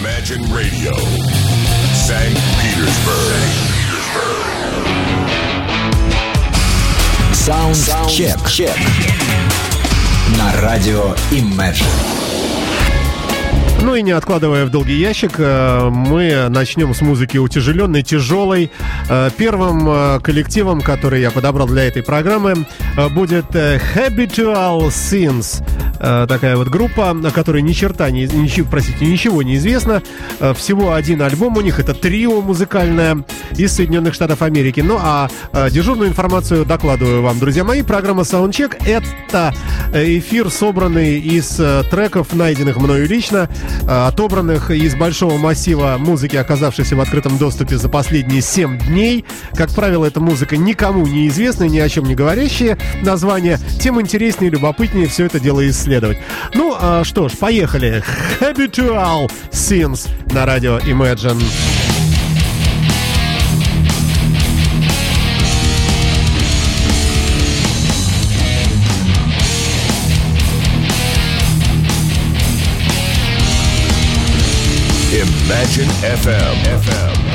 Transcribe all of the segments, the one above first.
Imagine Radio, St. Petersburg. Саундчек. На радио Imagine. Ну и не откладывая в долгий ящик, э, мы начнем с музыки утяжеленной, тяжелой. Э, Первым э, коллективом, который я подобрал для этой программы, будет Habitual Sins. Э, Такая вот группа, о которой ни черта, не, ничего, простите, ничего не известно. Э, Всего один альбом у них, это трио музыкальное из Соединенных Штатов Америки. Ну а э, дежурную информацию докладываю вам, друзья мои. Программа Soundcheck — это эфир, собранный из треков, найденных мною лично, отобранных из большого массива музыки, оказавшейся в открытом доступе за последние 7 дней. Как правило, эта музыка никому не известная, ни о чем не говорящие названия. Тем интереснее любопытнее все это дело исследовать. Ну, а что ж, поехали. Habitual Sins на радио Imagine. Imagine FM. FM.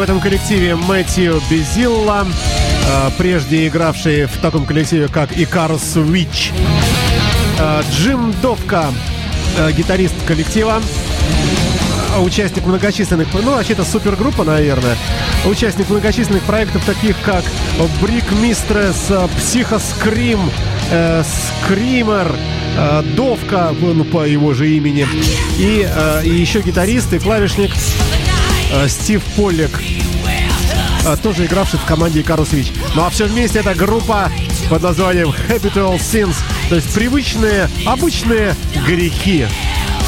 В этом коллективе Мэтью Безилла, э, прежде игравший в таком коллективе, как Икарус Switch. Э, Джим Довка, э, гитарист коллектива, участник многочисленных, ну, вообще это супергруппа, наверное, участник многочисленных проектов, таких как Брик Мистрес, Психоскрим, Скример, Довка, ну, по его же имени, и, и еще гитарист и клавишник Стив Поллик, э, тоже игравший в команде Икарус Вич. Ну а все вместе это группа под названием Habitual Sins, то есть привычные, обычные грехи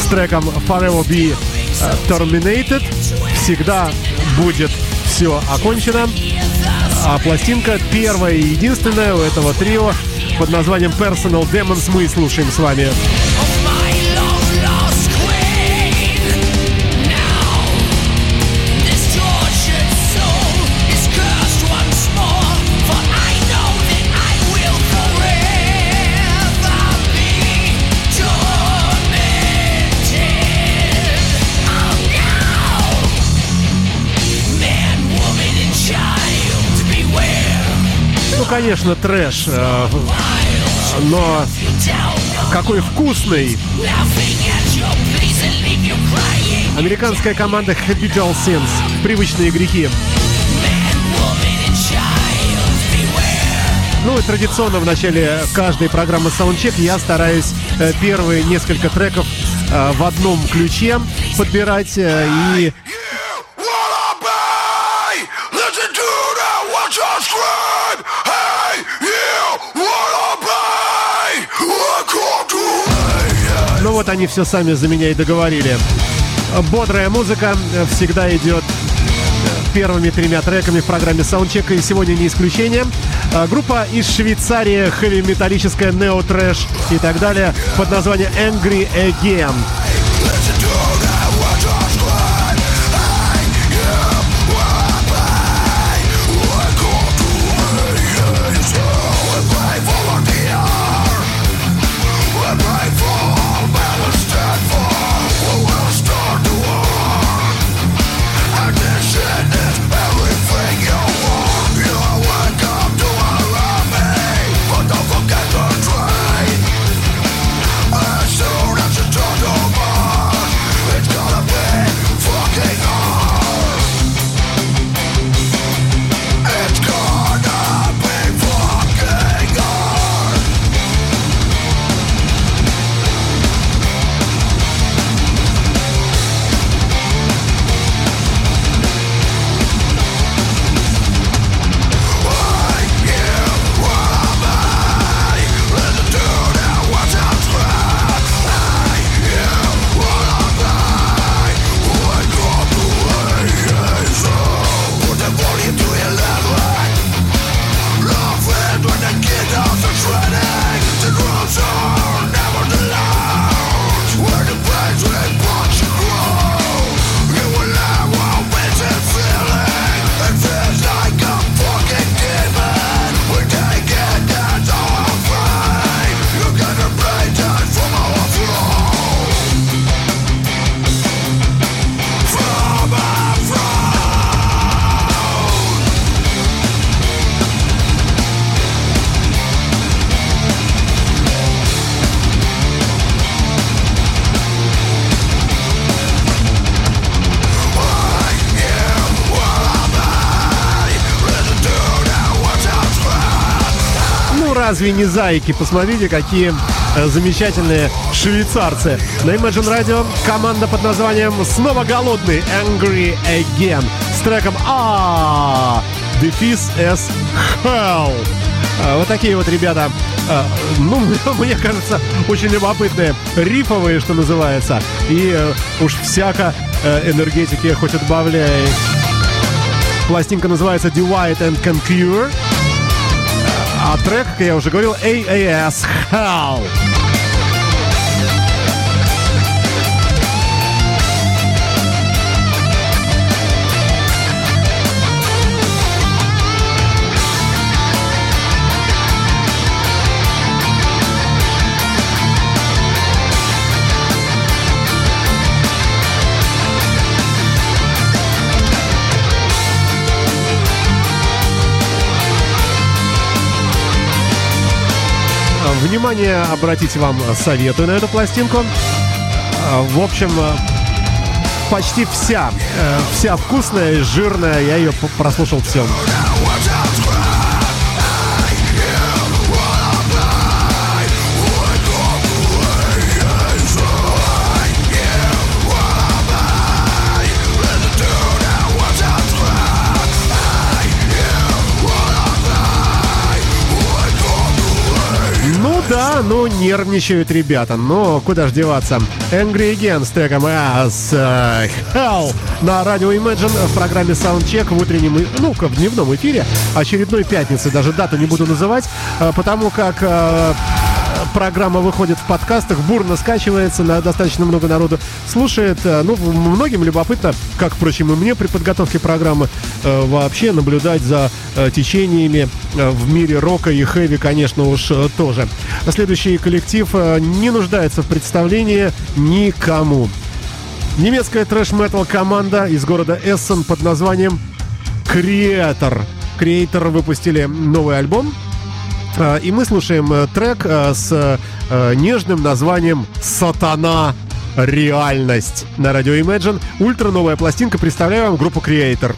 с треком Forever Be э, Terminated. Всегда будет все окончено. А пластинка первая и единственная у этого трио под названием Personal Demons мы слушаем с вами. Конечно, трэш. э, Но какой вкусный! Американская команда Habitual Sins. Привычные грехи. Ну и традиционно в начале каждой программы Soundcheck я стараюсь э, первые несколько треков э, в одном ключе подбирать э, и Вот они все сами за меня и договорили. Бодрая музыка всегда идет первыми тремя треками в программе Soundcheck, и сегодня не исключение. А, группа из Швейцарии, хэви-металлическая, нео-трэш и так далее, под названием Angry Again. Разве не зайки? Посмотрите, какие э, замечательные швейцарцы. На Imagine Radio команда под названием «Снова голодный» Angry Again с треком а Дефис S Hell. А, вот такие вот ребята, а, ну, мне кажется, очень любопытные, рифовые, что называется. И э, уж всяко э, энергетики хоть отбавляй. Пластинка называется Divide and Conquer. А трек, как я уже говорил, AAS Hell. Внимание, обратите вам советую на эту пластинку. А, в общем, э, почти вся, э, вся вкусная, жирная, я ее прослушал всем. Ну нервничают ребята, но куда ж деваться. Angry Again с треком As uh, Hell на радио Imagine в программе Soundcheck в утреннем, ну, в дневном эфире очередной пятницы. Даже дату не буду называть, э, потому как э, программа выходит в подкастах, бурно скачивается, на достаточно много народу слушает. Э, ну, многим любопытно, как, впрочем, и мне при подготовке программы, э, вообще наблюдать за э, течениями в мире рока и хэви, конечно, уж тоже. Следующий коллектив не нуждается в представлении никому. Немецкая трэш-метал команда из города Эссен под названием Creator. Creator выпустили новый альбом, и мы слушаем э, трек э, с э, нежным названием «Сатана. Реальность» на радио Imagine. Ультра новая пластинка. Представляю вам группу Creator.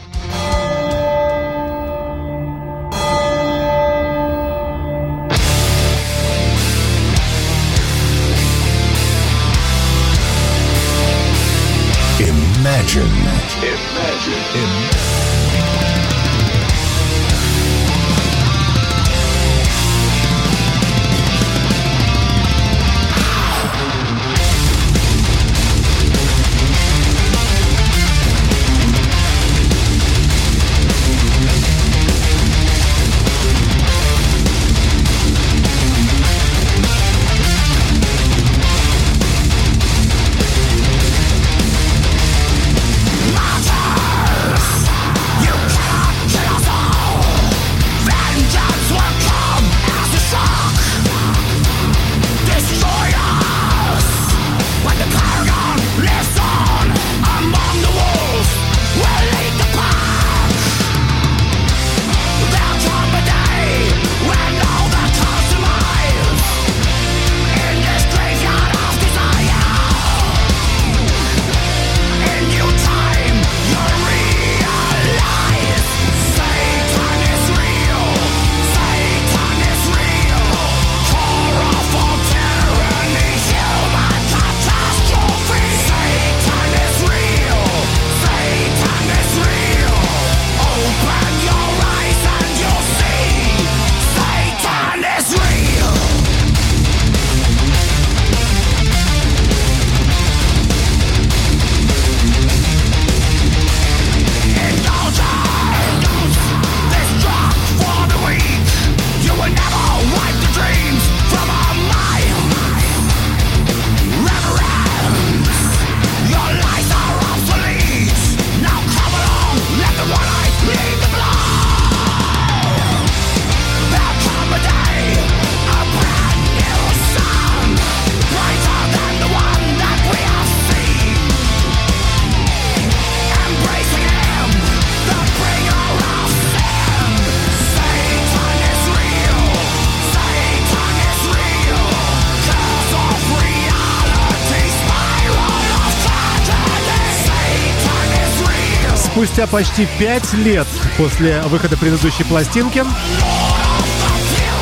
Спустя почти пять лет после выхода предыдущей пластинки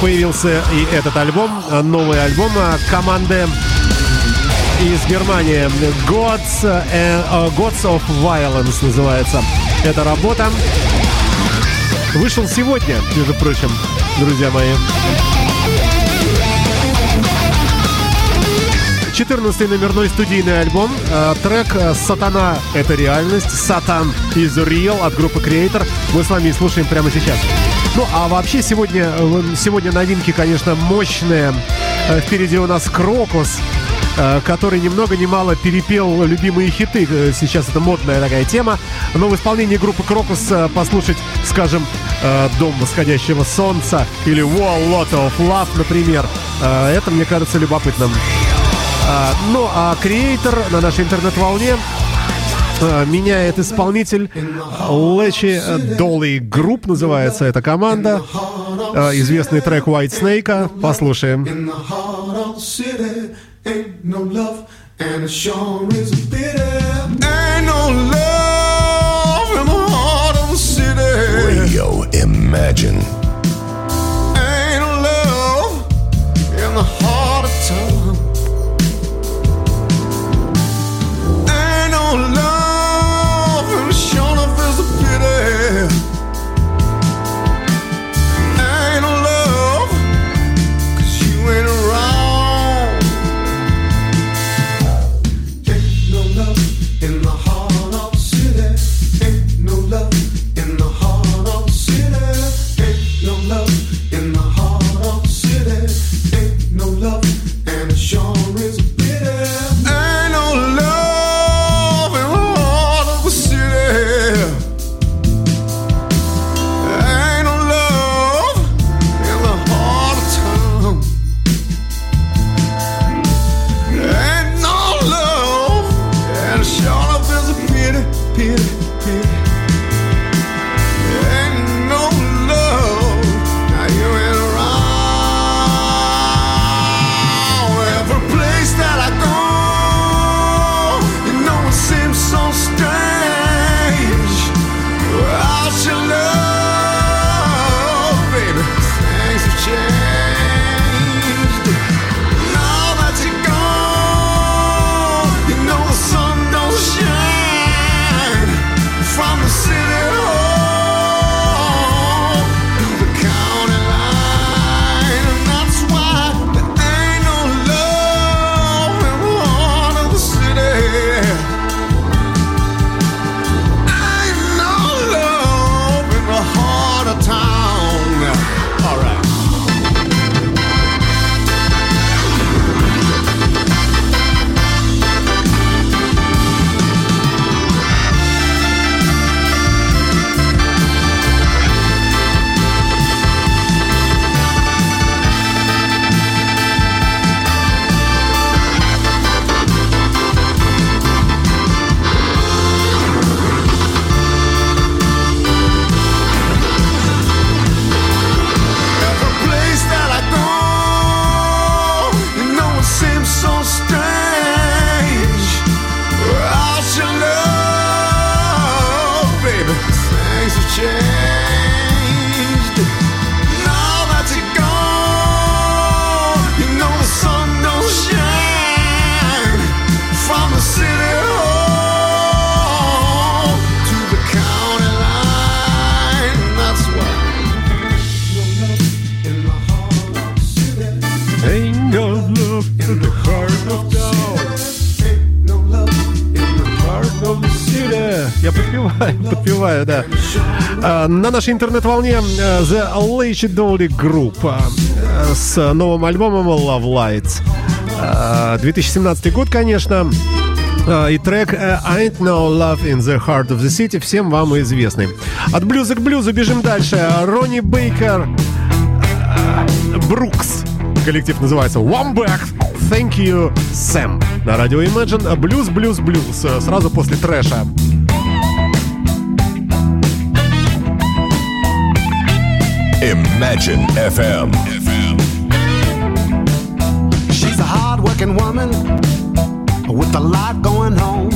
появился и этот альбом, новый альбом команды из Германии. Gods, э, Gods of Violence называется эта работа. Вышел сегодня, между прочим, друзья мои. 14 номерной студийный альбом. Э, трек «Сатана — это реальность». «Сатан is real» от группы Creator. Мы с вами слушаем прямо сейчас. Ну, а вообще сегодня, э, сегодня новинки, конечно, мощные. Э, впереди у нас «Крокус», который ни много ни мало перепел любимые хиты. Сейчас это модная такая тема. Но в исполнении группы Крокус послушать, скажем, «Дом восходящего солнца» или «Wall Lot of Love», например, это, мне кажется, любопытным. А, ну, а Kreator на нашей интернет-волне а, меняет исполнитель Lachy Doley Group называется эта команда. А, известный трек Whitesnake. Послушаем. Radio Imagine. На нашей интернет-волне э, The Lacey Dolly Group э, с новым альбомом Love Lights. Э, 2017 год, конечно. Э, И трек э, Ain't No Love in the Heart of the City всем вам известный. От блюза к блюзу бежим дальше. Ронни Бейкер, э, Брукс. Коллектив называется One Back. Thank you, Sam. На радио Imagine. Блюз, блюз, блюз. Э, Сразу после трэша. Imagine FM. FM. She's a hard-working woman with a lot going on.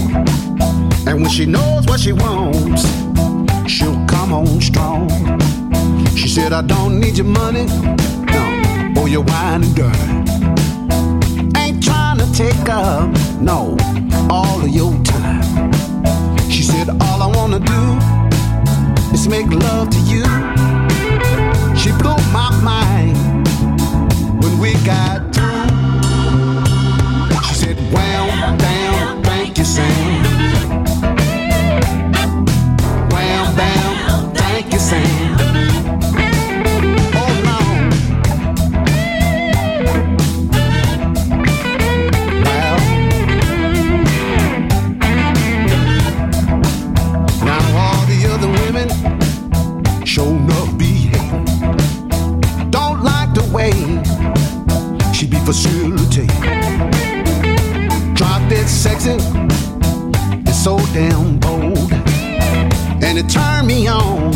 And when she knows what she wants, she'll come on strong. She said, I don't need your money, no, or your wine and dirt. Ain't trying to take up, no, all of your time. She said, All I wanna do is make love to you. She blew my mind when we got through. She said, Well, bam, thank you, Sam. And it turned me on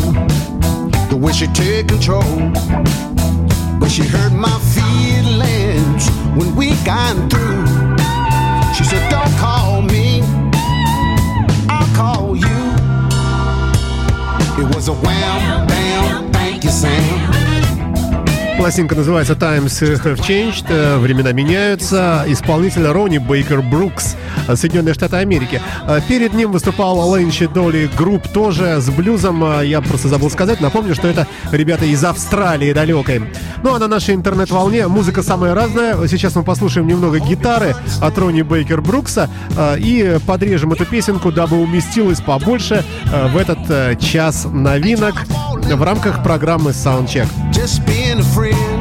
the way she take control. But she hurt my feelings when we got through. She said, Don't call me, I'll call you. It was a wham, bam, thank you, Sam. Пластинка называется Times Have Changed, э, времена меняются. Исполнитель Ронни Бейкер Брукс, э, Соединенные Штаты Америки. Э, Перед ним выступал Lachy Doley Group тоже с блюзом. Я просто забыл сказать. Напомню, что это ребята из Австралии далекой. Ну а на нашей интернет-волне музыка самая разная. Сейчас мы послушаем немного гитары от Ронни Бейкер Брукса и подрежем эту песенку, дабы уместилась побольше в этот час новинок в рамках программы Soundcheck. Just being a friend.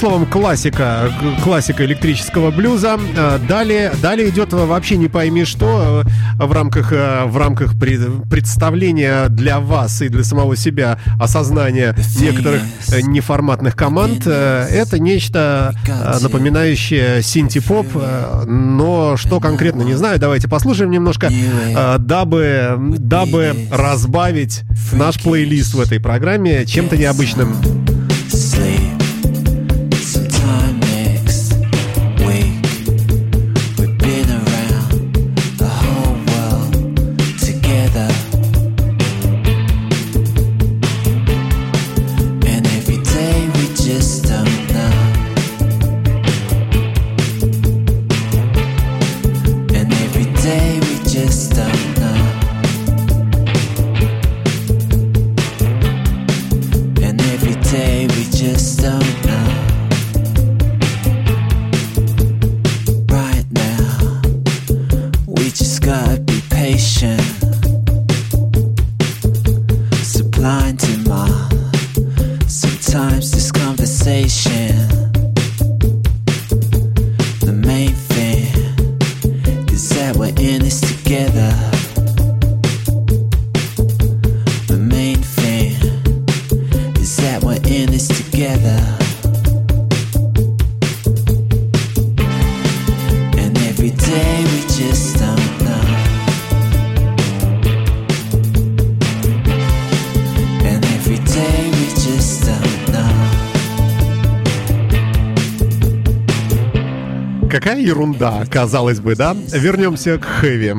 Словом, классика, классика электрического блюза. Э, Далее, далее идет вообще не пойми что э, в рамках, э, в рамках пред- представления для вас и для самого себя осознания некоторых э, неформатных команд. Э, Это нечто э, напоминающее синти-поп, э, но что конкретно, не знаю. Давайте послушаем немножко, э, дабы, дабы разбавить наш плейлист в этой программе чем-то необычным. Ерунда, казалось бы, да? Вернемся к хэви.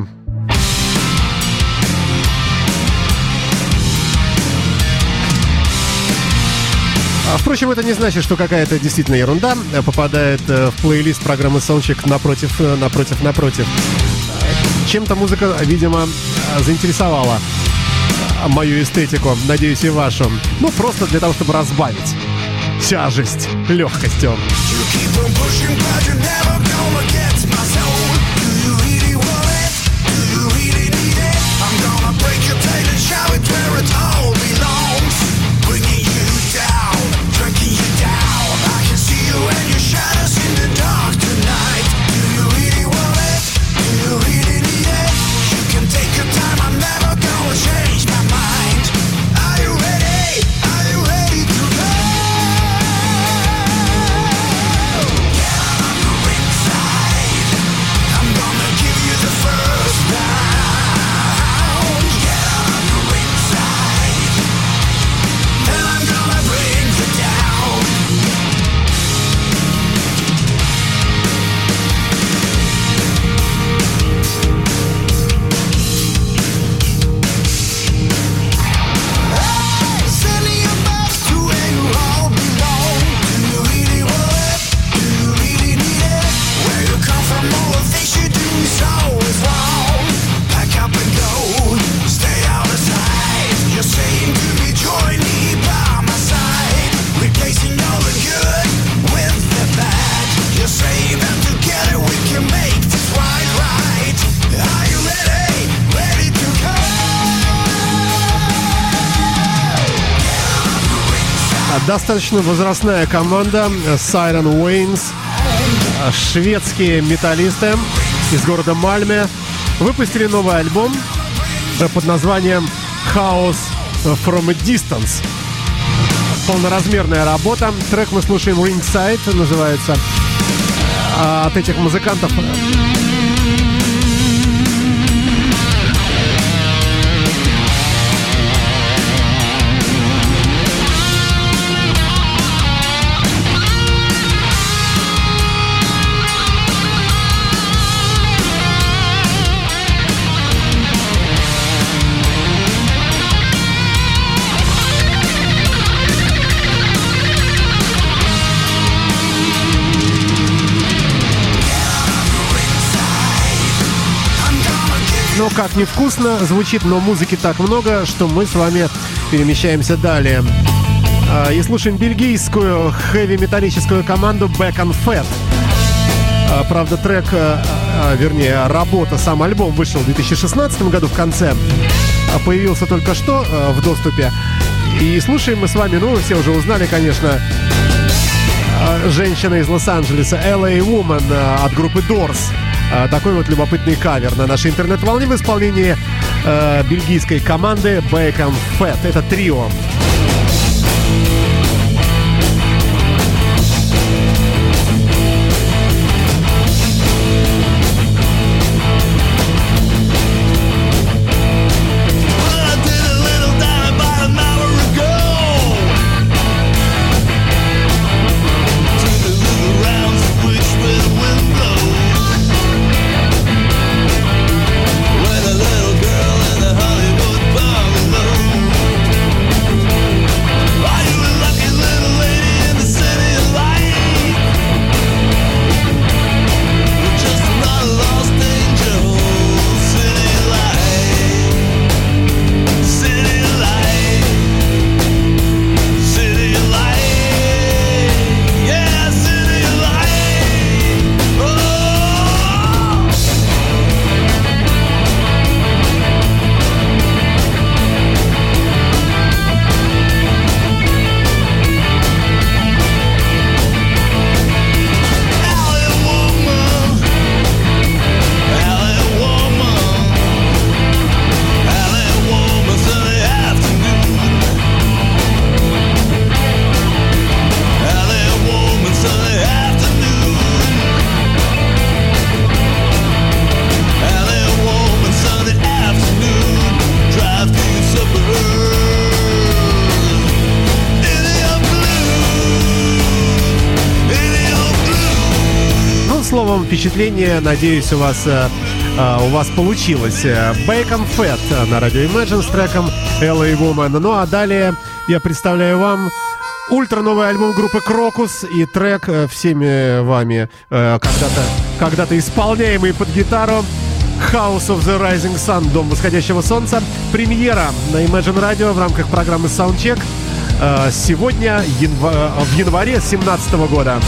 А, Впрочем, это не значит, что какая-то действительно ерунда э, попадает э, в плейлист программы Soundcheck напротив, э, напротив, напротив. Чем-то музыка, видимо, заинтересовала мою эстетику, надеюсь, и вашу. Ну, просто для того, чтобы разбавить тяжесть легкостью. Pushing, but Достаточно возрастная команда Siren Waynes, шведские металлисты из города Мальме, выпустили новый альбом под названием House from a Distance. Полноразмерная работа. Трек мы слушаем Ringside, называется. А от этих музыкантов Но как невкусно звучит, но музыки так много, что мы с вами перемещаемся далее. А, И слушаем бельгийскую хэви-металлическую команду Back and Fat. А, Правда, трек, а, вернее, работа, сам альбом вышел в 2016 году в конце. Появился только что в доступе. И слушаем мы с вами, ну, все уже узнали, конечно, женщина из Лос-Анджелеса, LA Woman от группы Doors. А, Такой вот любопытный кавер на нашей интернет-волне в исполнении э, бельгийской команды Bacon Fat. Это трио. Словом, впечатление, надеюсь, у вас, э, э, у вас получилось. Э, Bacon Fat на радио Imagine с треком LA Woman. Ну, а далее я представляю вам ультра новый альбом группы Крокус и трек э, всеми вами э, когда-то когда исполняемый под гитару House of the Rising Sun, Дом восходящего солнца. Премьера на Imagine Radio в рамках программы Soundcheck э, сегодня, янва- в январе 2017 года.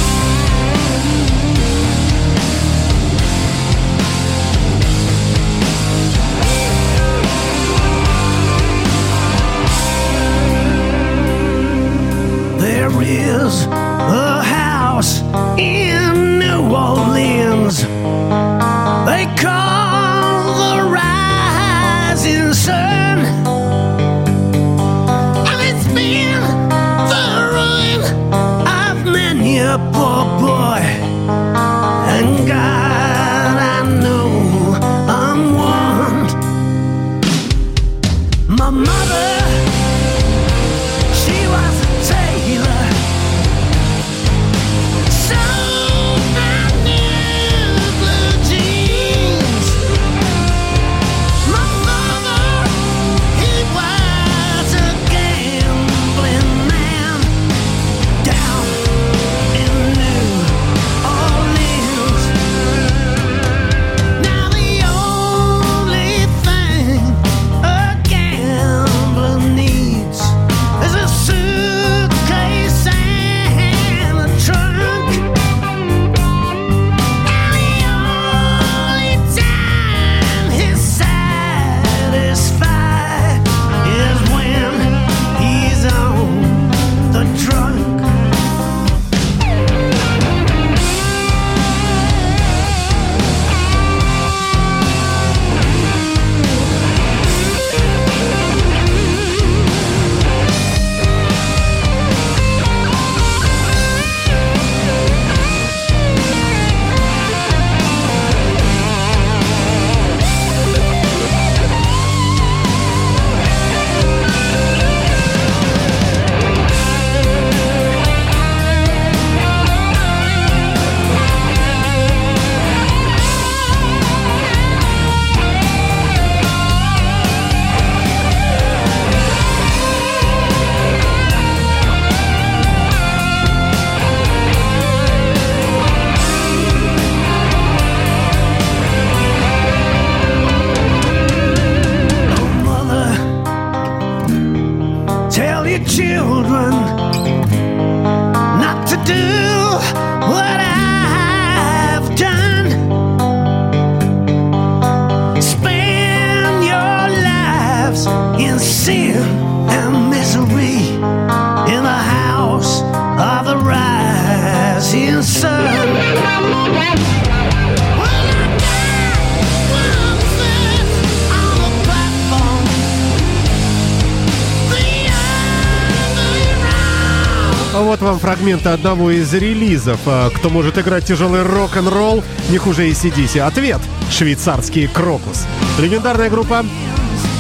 Фрагменты одного из релизов. А, Кто может играть тяжелый рок-н-ролл, не хуже ACDC. Ответ – швейцарский крокус. Легендарная группа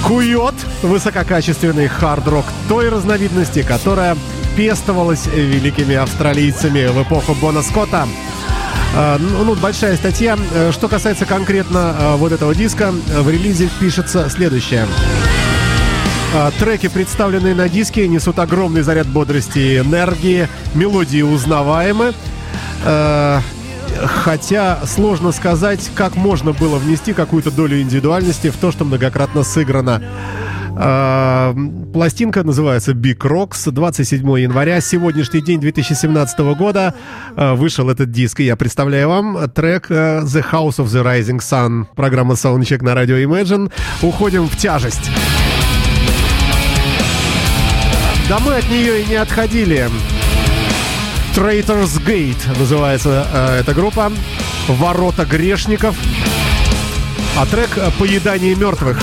Куйот – высококачественный хард-рок той разновидности, которая пестовалась великими австралийцами в эпоху Бона Скотта. А, Ну, ну, большая статья. Э, Что касается конкретно э, вот этого диска, э, в релизе пишется следующее. А, Треки, представленные на диске, несут огромный заряд бодрости и энергии, мелодии узнаваемы. Э, Хотя сложно сказать, как можно было внести какую-то долю индивидуальности в то, что многократно сыграно. Э, Пластинка называется Big Rocks. 27 января, сегодняшний день 2017 года, э, вышел этот диск. И я представляю вам трек The House of the Rising Sun. Программа Soundcheck на радио Imagine. Уходим в тяжесть. Да мы от нее и не отходили. Traitors Gate называется э, эта группа. Ворота грешников. А трек «Поедание мертвых».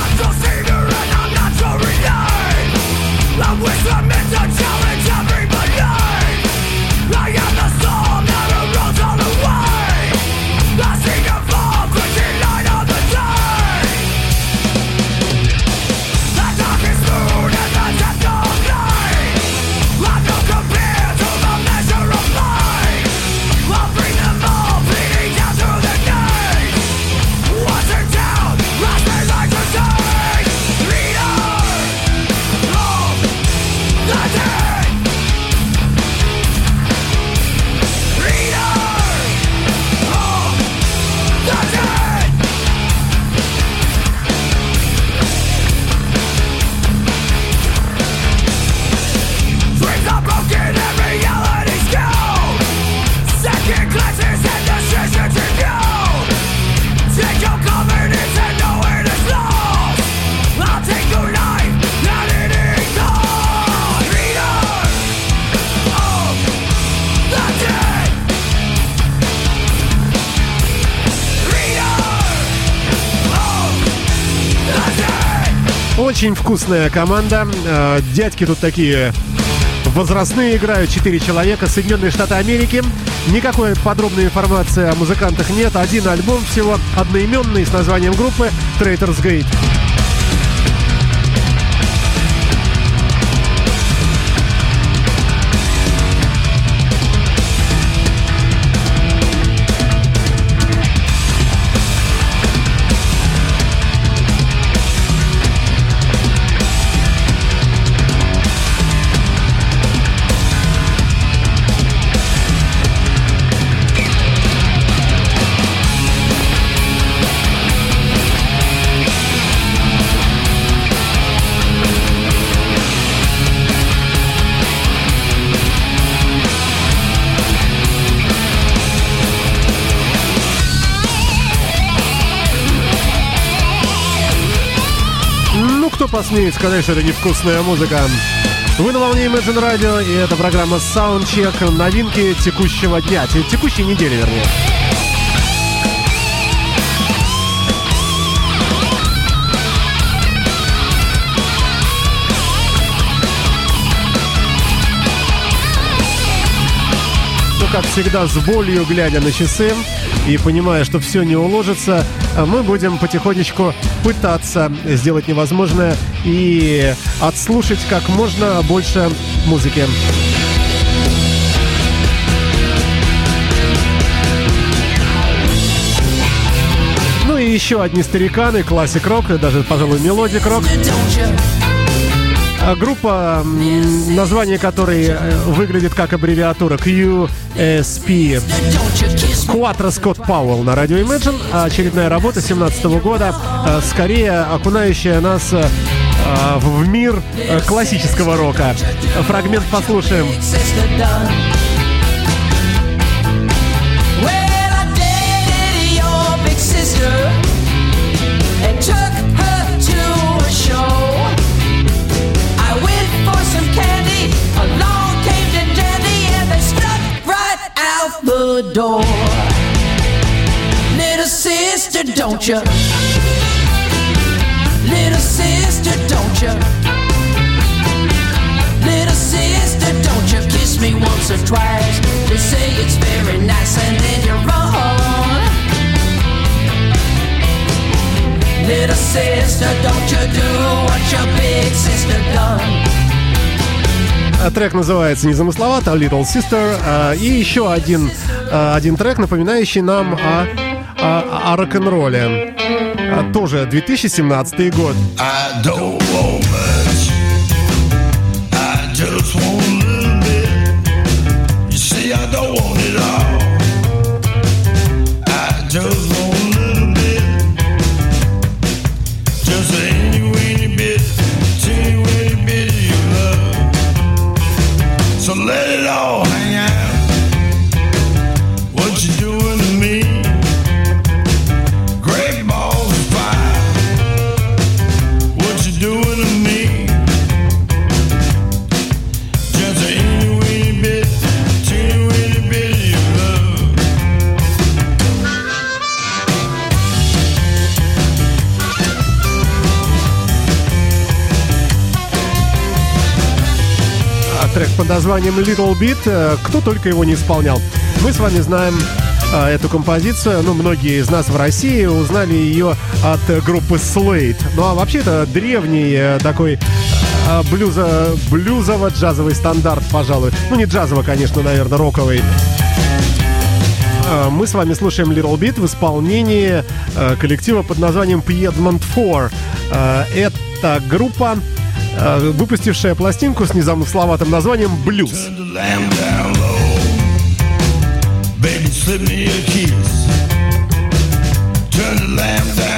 Очень вкусная команда. Э, Дядьки тут такие возрастные играют. Четыре человека. Соединенные Штаты Америки. Никакой подробной информации о музыкантах нет. Один альбом всего одноименный с названием группы Traitors Gate. Кто посмеет сказать, что это невкусная музыка? Вы на волне Imagine Radio, и это программа Soundcheck. Новинки текущего дня, те- текущей недели, вернее. Как всегда, с болью глядя на часы и понимая, что все не уложится, а мы будем потихонечку пытаться сделать невозможное и отслушать как можно больше музыки. Ну и еще одни стариканы, classic rock, даже, пожалуй, melodic rock. А Группа, название которой э, выглядит как аббревиатура QSP. Quattro Скотт Пауэлл на радио Imagine. Очередная работа 17 года, э, скорее окунающая нас э, в мир классического рока. Фрагмент послушаем. Well, I dated your big sister and took door. Little sister, don't you? Little sister, don't you? Little sister, don't you kiss me once or twice? They say it's very nice and then you're wrong. Little sister, don't you do what your big sister done? А Трек называется незамысловато Little Sister. а, И еще один, а, один трек, напоминающий нам о, о- о рок-н-ролле. Тоже 2017 год. I don't want названием Little Bit. Э, Кто только его не исполнял. Мы с вами знаем а, эту композицию. Ну, многие из нас в России узнали ее от э, группы Slate. Ну, а вообще это древний э, такой блюза, блюзово-джазовый стандарт, пожалуй. Ну, не джазово, конечно, наверное, роковый. Мы с вами слушаем Little Bit в исполнении э, коллектива под названием Piedmont 4. Э, Это группа, э, выпустившая пластинку с незамысловатым названием «Блюз». Baby, slip me a kiss. Turn the lamp down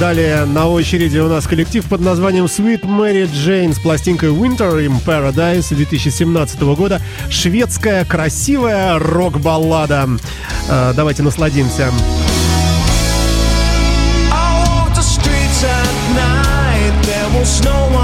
Далее на очереди у нас коллектив под названием Sweet Mary Jane с пластинкой Winter in Paradise 2017 года. Шведская красивая рок-баллада. Э, Давайте насладимся. I walked the streets at night. There was no one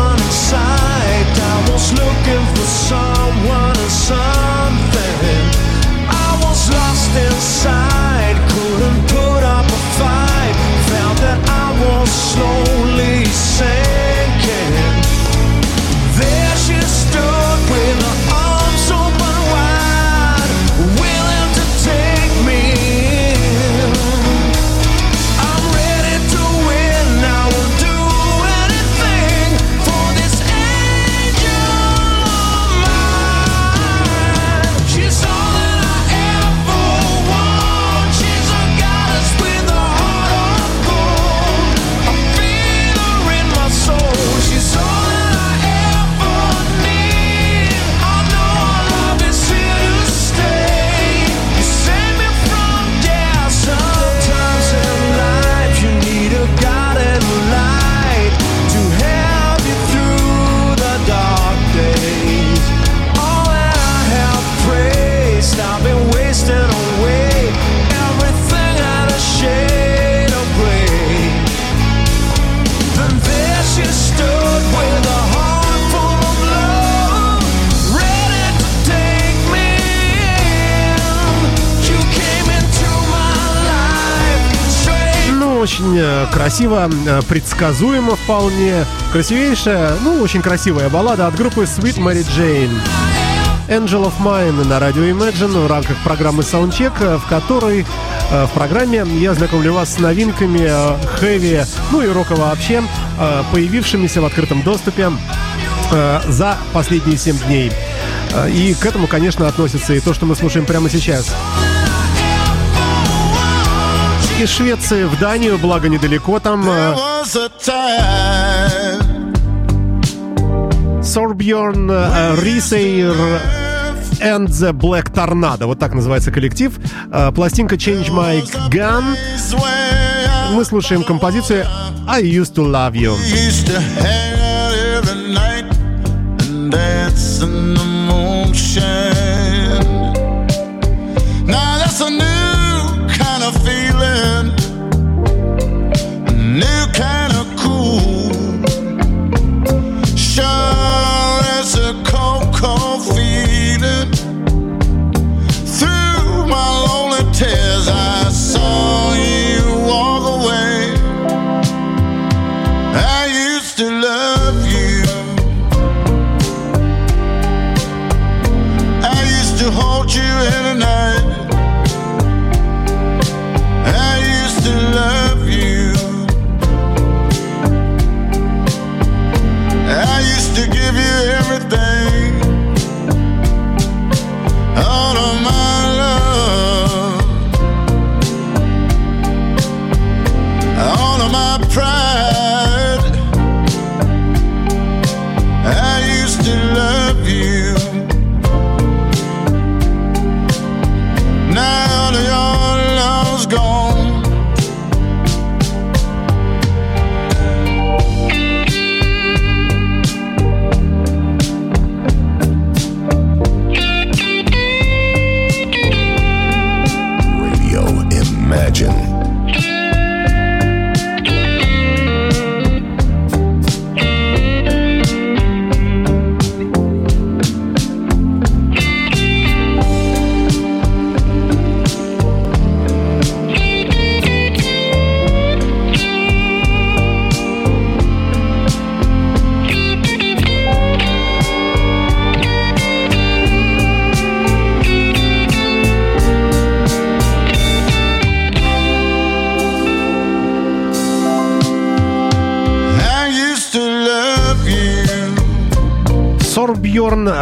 очень э, красиво, э, предсказуемо вполне. Красивейшая, ну, очень красивая баллада от группы Sweet Mary Jane. Angel of Mine на радио Imagine в рамках программы Soundcheck, э, в которой в программе я знакомлю вас с новинками хэви, ну и рока вообще, появившимися в открытом доступе за последние 7 дней. И к этому, конечно, относится и то, что мы слушаем прямо сейчас. Из Швеции в Данию, благо недалеко там, э, Сорбьерн Рисейр and the Black Tornado. Вот так называется коллектив. Э, Пластинка Change My Gun. Мы слушаем композицию I Used to Love You. Dance in the moonshine.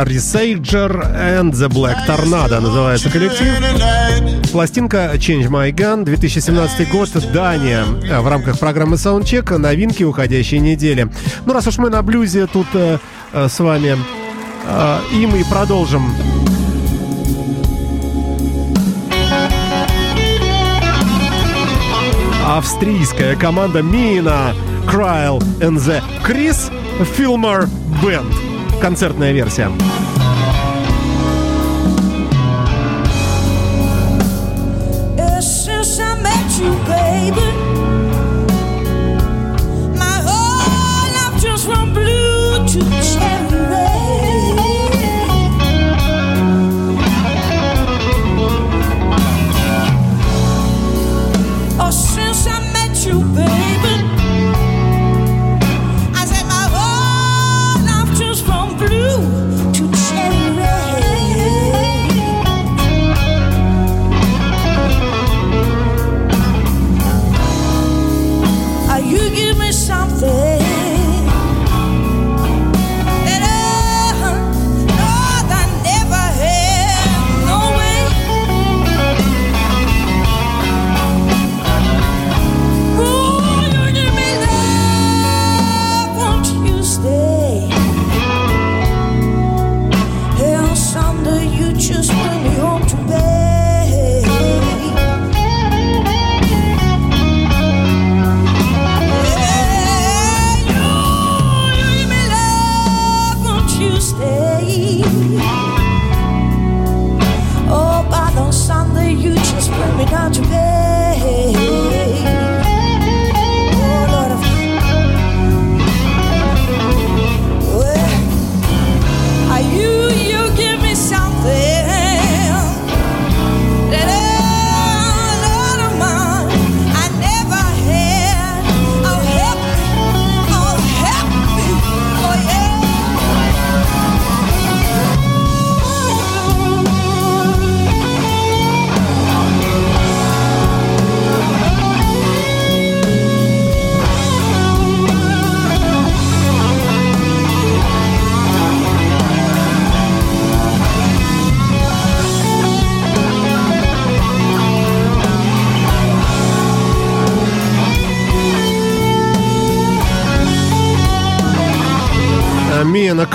Рисейджер and the Black Tornado называется коллектив. Пластинка Change My Gun, 2017 год, Дания. В рамках программы Soundcheck новинки уходящей недели. Ну, раз уж мы на блюзе тут э, э, с вами, э, и мы продолжим. Австрийская команда Мина, Крйл and the Chris Filmer Band. Концертная версия.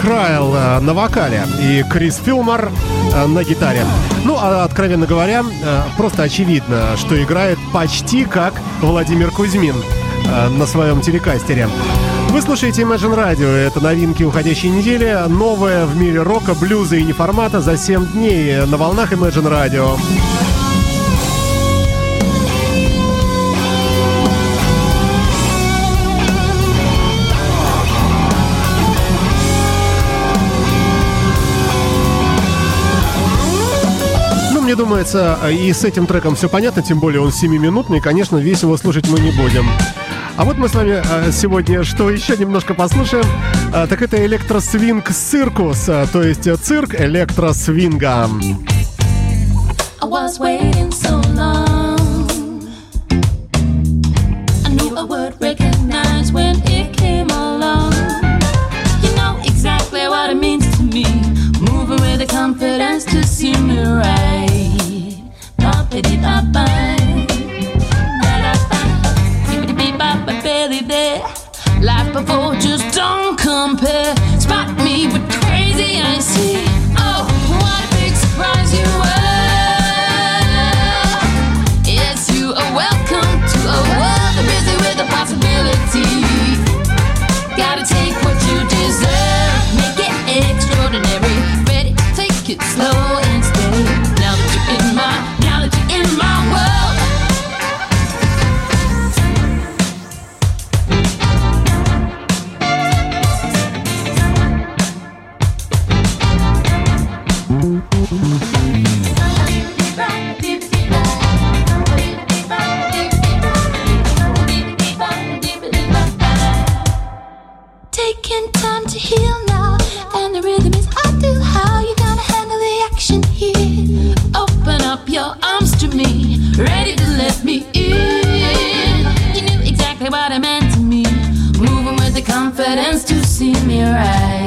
Крайл э, на вокале и Крис Филмор э, на гитаре. Ну, а откровенно говоря, э, просто очевидно, что играет почти как Владимир Кузьмин на своем телекастере. Вы слушаете Imagine Radio. Это новинки уходящей недели. Новое в мире рока, блюза и неформата за 7 дней на волнах Imagine Radio. Мне думается, и с этим треком все понятно, тем более он 7-минутный, конечно, весь его слушать мы не будем. А вот мы с вами э, сегодня что еще немножко послушаем, Э, так это электросвинг циркус, э, то есть цирк электросвинга. I was. The confidence to see me right. Barely there. Life before just don't compare. Spot me with crazy I see. Taking time to heal now, and the rhythm is I do. How you gonna handle the action here? Open up your arms to me, ready to let me in. You knew exactly what I meant to me, moving with the confidence to see me right.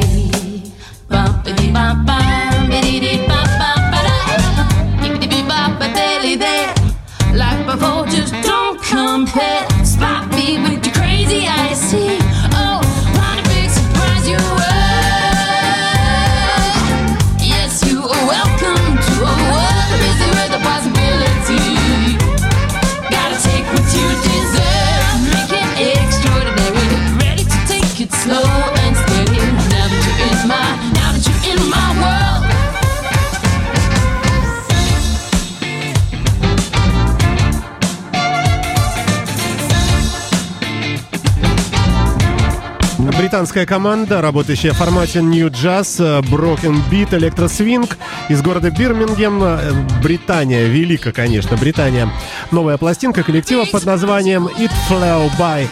Британская команда, работающая в формате New Jazz, э, Broken Beat, Electroswing из города Бирмингем, э, Британия, велика, конечно, Британия. Новая пластинка коллектива под названием It Flew By.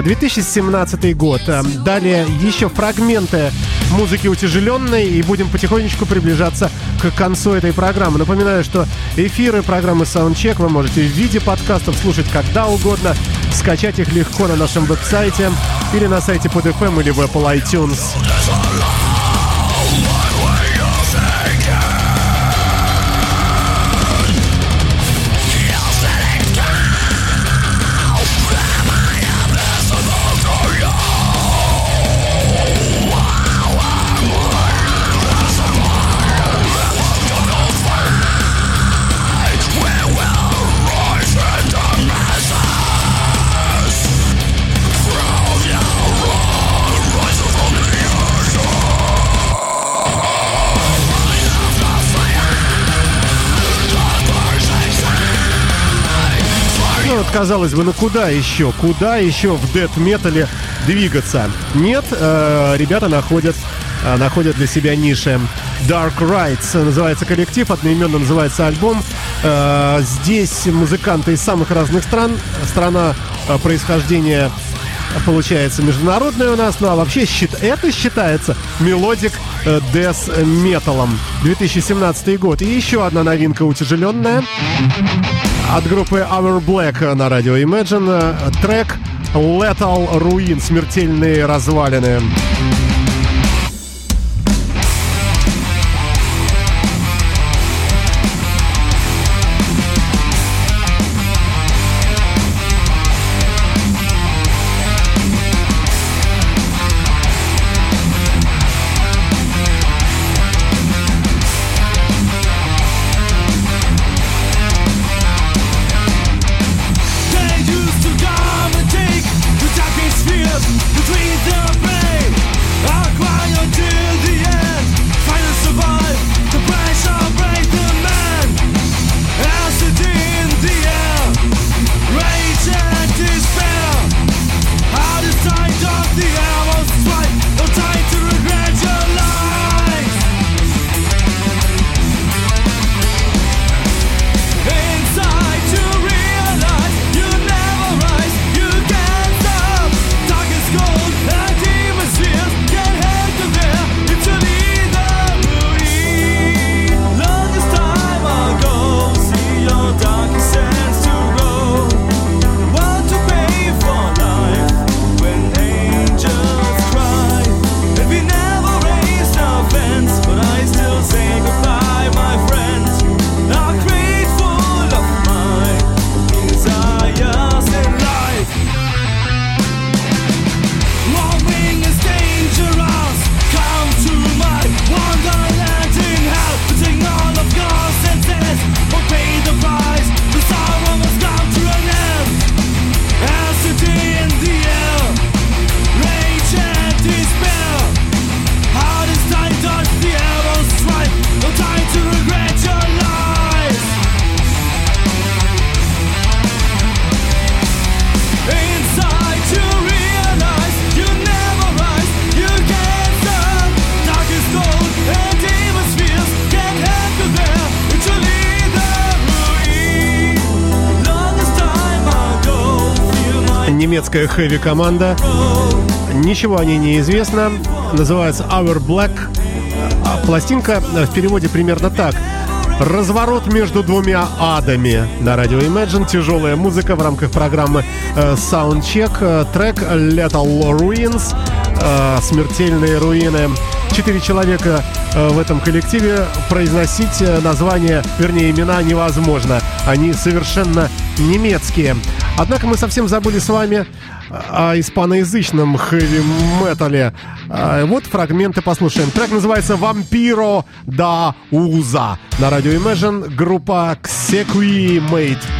2017 год. Э, Далее еще фрагменты музыки утяжеленной и будем потихонечку приближаться к концу этой программы. Напоминаю, что эфиры программы Soundcheck вы можете в виде подкастов слушать когда угодно. Скачать их легко на нашем веб-сайте или на сайте под FM или в Apple iTunes. Казалось бы, ну куда еще? Куда еще в дэт-метале двигаться? Нет, э, ребята находят, э, находят для себя ниши. Dark Rites называется коллектив, одноименно называется альбом. Э, здесь музыканты из самых разных стран. Страна э, происхождения получается международная у нас, ну а вообще щит- это считается melodic э, death металом. 2017 год. И еще одна новинка утяжеленная от группы Our Black на радио Imagine. Трек Lethal Ruin, смертельные развалины. Немецкая хэви-команда. Ничего о ней не известно. Называется Our Black. Пластинка э, в переводе примерно так. Разворот между двумя адами на радио Imagine. Тяжелая музыка в рамках программы э, Soundcheck. Э, Трек Lethal Ruins. э, Смертельные руины. Четыре человека э, в этом коллективе. Произносить э, название, вернее, имена невозможно. Они совершенно немецкие. Однако мы совсем забыли с вами о испаноязычном хэви-метале. А, Вот фрагменты послушаем. Трек называется «Vampiro da Uza». На радио Imagine группа Xequi Mate.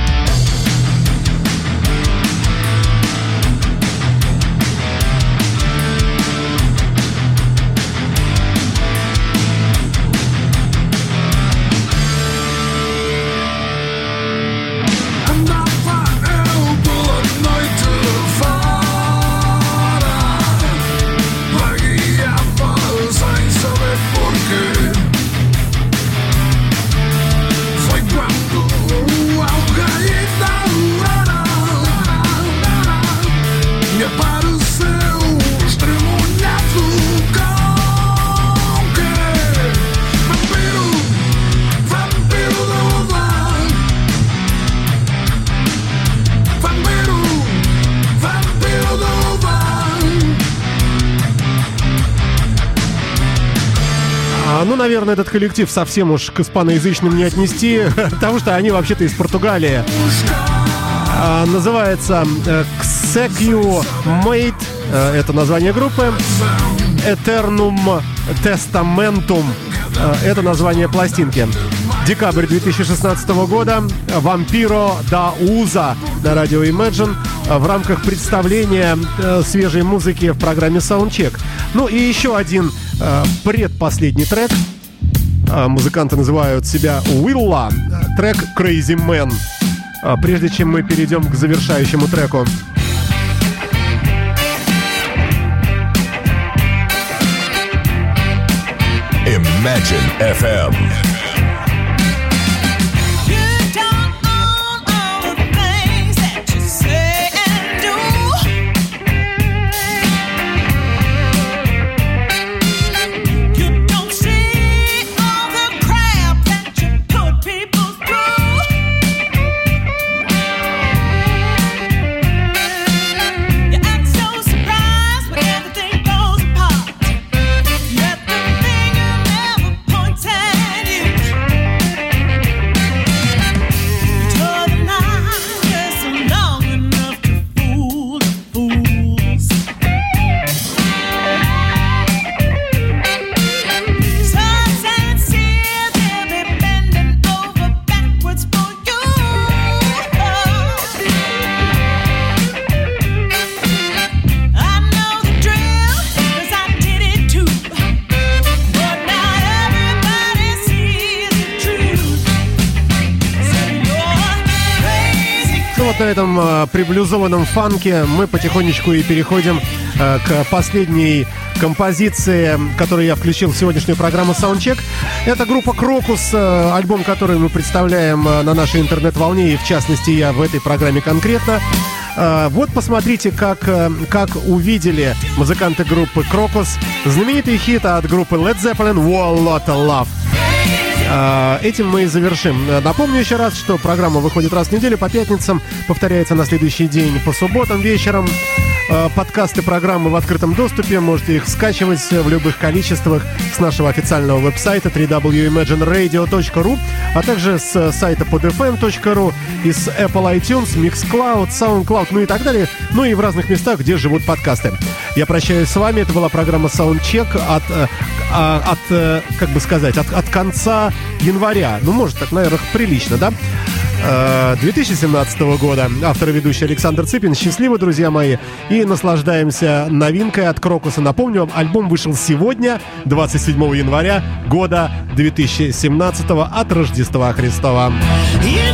Наверное, этот коллектив совсем уж к испаноязычным не отнести, потому что они вообще-то из Португалии. А, называется э, Xecu Mate, э, это название группы. Eternum Testamentum, э, это название пластинки. Декабрь 2016 года. Vampiro da Uza на радио Imagine в рамках представления свежей музыки в программе Soundcheck. Ну и еще один предпоследний трек. Э, Музыканты называют себя Willa. Трек Crazy Man. А, Прежде чем мы перейдем к завершающему треку. Imagine FM. Этом э, приблюзованном фанке мы потихонечку и переходим э, к последней композиции, которую я включил в сегодняшнюю программу Soundcheck. Это группа Крокус, э, альбом, который мы представляем э, на нашей интернет-волне, и в частности я в этой программе конкретно. Э, Вот посмотрите, как, э, как увидели музыканты группы Крокус знаменитый хит от группы Led Zeppelin «Wall Lotta Love». А, Этим мы и завершим. Напомню еще раз, что программа выходит раз в неделю по пятницам, повторяется на следующий день по субботам вечером. А, Подкасты программы в открытом доступе. Можете их скачивать в любых количествах с нашего официального веб-сайта www.imagineradio.ru, а также с сайта podfm.ru, из Apple iTunes, Mixcloud, SoundCloud, ну и так далее. Ну и в разных местах, где живут подкасты. Я прощаюсь с вами. Это была программа Soundcheck от, э, а, от э, как бы сказать, от, от конца января. Ну, может, так, наверное, прилично, да? Э, 2017 года. Автор и ведущий Александр Цыпин. Счастливы, друзья мои. И наслаждаемся новинкой от Крокуса. Напомню вам, альбом вышел сегодня, 27 января года 2017 от Рождества Христова. You